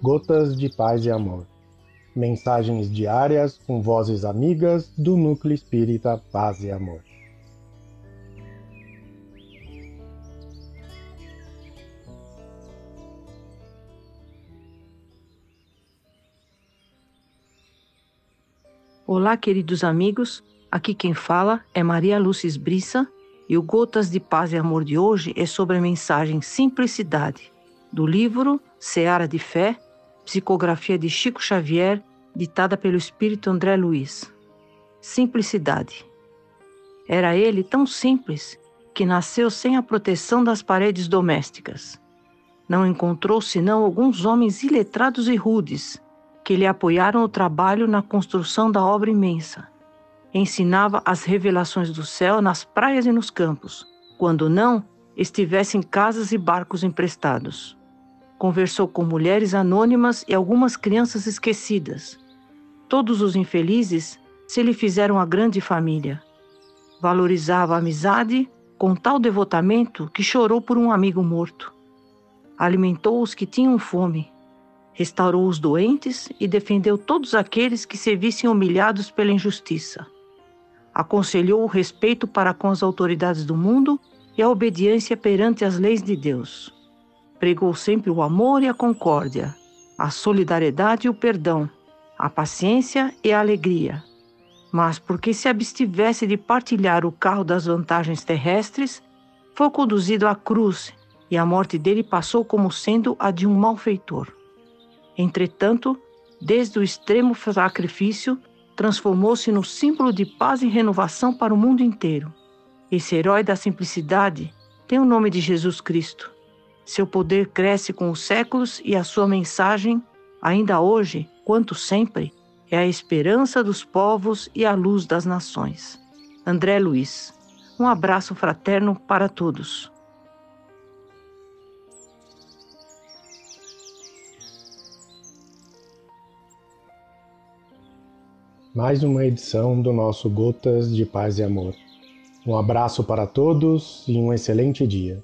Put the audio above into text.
Gotas de Paz e Amor. Mensagens diárias com vozes amigas do Núcleo Espírita Paz e Amor. Olá, queridos amigos. Aqui quem fala é Maria Lúcia Brissa e o Gotas de Paz e Amor de hoje é sobre a mensagem Simplicidade, do livro Seara de Fé, psicografia de Chico Xavier, ditada pelo espírito André Luiz. Simplicidade. Era ele tão simples que nasceu sem a proteção das paredes domésticas. Não encontrou senão alguns homens iletrados e rudes que lhe apoiaram o trabalho na construção da obra imensa. Ensinava as revelações do céu nas praias e nos campos, quando não estivesse em casas e barcos emprestados. Conversou com mulheres anônimas e algumas crianças esquecidas. Todos os infelizes se lhe fizeram a grande família. Valorizava a amizade com tal devotamento que chorou por um amigo morto. Alimentou os que tinham fome. Restaurou os doentes e defendeu todos aqueles que se vissem humilhados pela injustiça. Aconselhou o respeito para com as autoridades do mundo e a obediência perante as leis de Deus Pregou sempre o amor e a concórdia, a solidariedade e o perdão, a paciência e a alegria. Mas porque se abstivesse de partilhar o carro das vantagens terrestres, foi conduzido à cruz e a morte dele passou como sendo a de um malfeitor. Entretanto, desde o extremo sacrifício, transformou-se no símbolo de paz e renovação para o mundo inteiro. Esse herói da simplicidade tem o nome de Jesus Cristo. Seu poder cresce com os séculos e a sua mensagem, ainda hoje, quanto sempre, é a esperança dos povos e a luz das nações. André Luiz. Um abraço fraterno para todos. Mais uma edição do nosso Gotas de Paz e Amor. Um abraço para todos e um excelente dia.